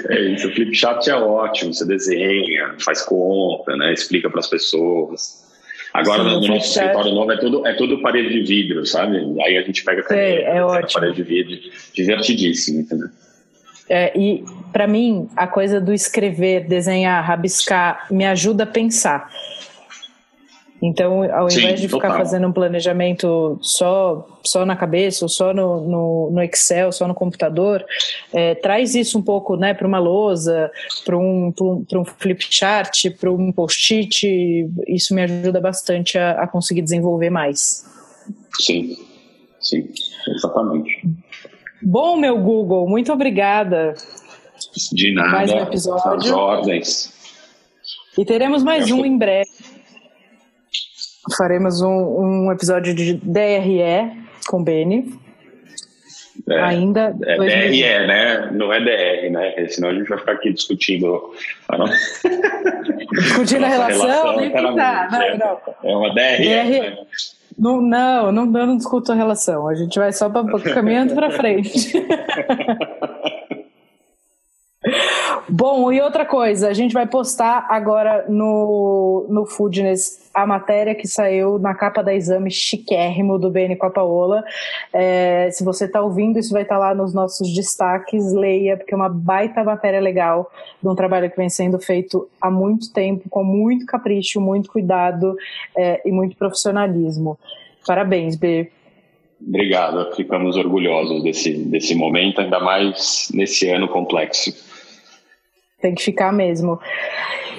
É. *laughs* é isso. O flip chart é ótimo. Você desenha, faz conta, né? explica para as pessoas. Agora, Sim, no nosso escritório novo, é tudo, é tudo parede de vidro, sabe? Aí a gente pega a caneta, é, é parede de vidro, divertidíssimo, entendeu? É, e para mim, a coisa do escrever, desenhar, rabiscar, me ajuda a pensar. Então, ao Sim, invés de ficar total. fazendo um planejamento só, só na cabeça, ou só no, no, no Excel, só no computador, é, traz isso um pouco né, para uma lousa, para um, um, um flip chart, para um post-it. Isso me ajuda bastante a, a conseguir desenvolver mais. Sim, sim, exatamente. Bom, meu Google, muito obrigada. De nada. Mais um episódio. ordens. E teremos mais um em breve. Faremos um, um episódio de DRE com Beni. É, Ainda. É DRE, né? Não é DR, né? Senão a gente vai ficar aqui discutindo. discutindo a relação? relação nem pensar. Não, é, não. É uma DRE. DRE. Né? Não, não, não, eu não discuto a relação. A gente vai só pra, caminhando para frente. *laughs* Bom, e outra coisa, a gente vai postar agora no, no Foodness a matéria que saiu na capa da exame chiquérrimo do BN com a Paola. É, se você está ouvindo, isso vai estar tá lá nos nossos destaques, leia, porque é uma baita matéria legal de um trabalho que vem sendo feito há muito tempo, com muito capricho, muito cuidado é, e muito profissionalismo. Parabéns, B. Obrigado, ficamos orgulhosos desse, desse momento, ainda mais nesse ano complexo. Tem que ficar mesmo.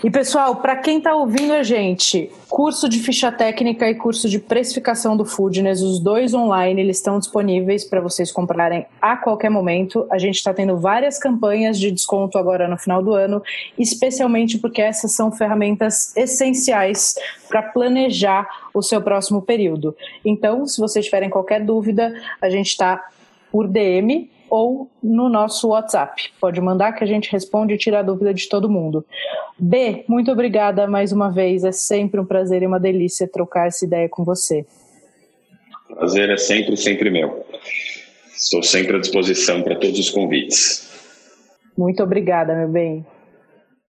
E pessoal, para quem está ouvindo a gente, curso de ficha técnica e curso de precificação do Foodness, os dois online, eles estão disponíveis para vocês comprarem a qualquer momento. A gente está tendo várias campanhas de desconto agora no final do ano, especialmente porque essas são ferramentas essenciais para planejar o seu próximo período. Então, se vocês tiverem qualquer dúvida, a gente está por DM ou no nosso WhatsApp. Pode mandar que a gente responde e tira a dúvida de todo mundo. B, muito obrigada mais uma vez. É sempre um prazer e uma delícia trocar essa ideia com você. Prazer é sempre, sempre meu. Estou sempre à disposição para todos os convites. Muito obrigada, meu bem.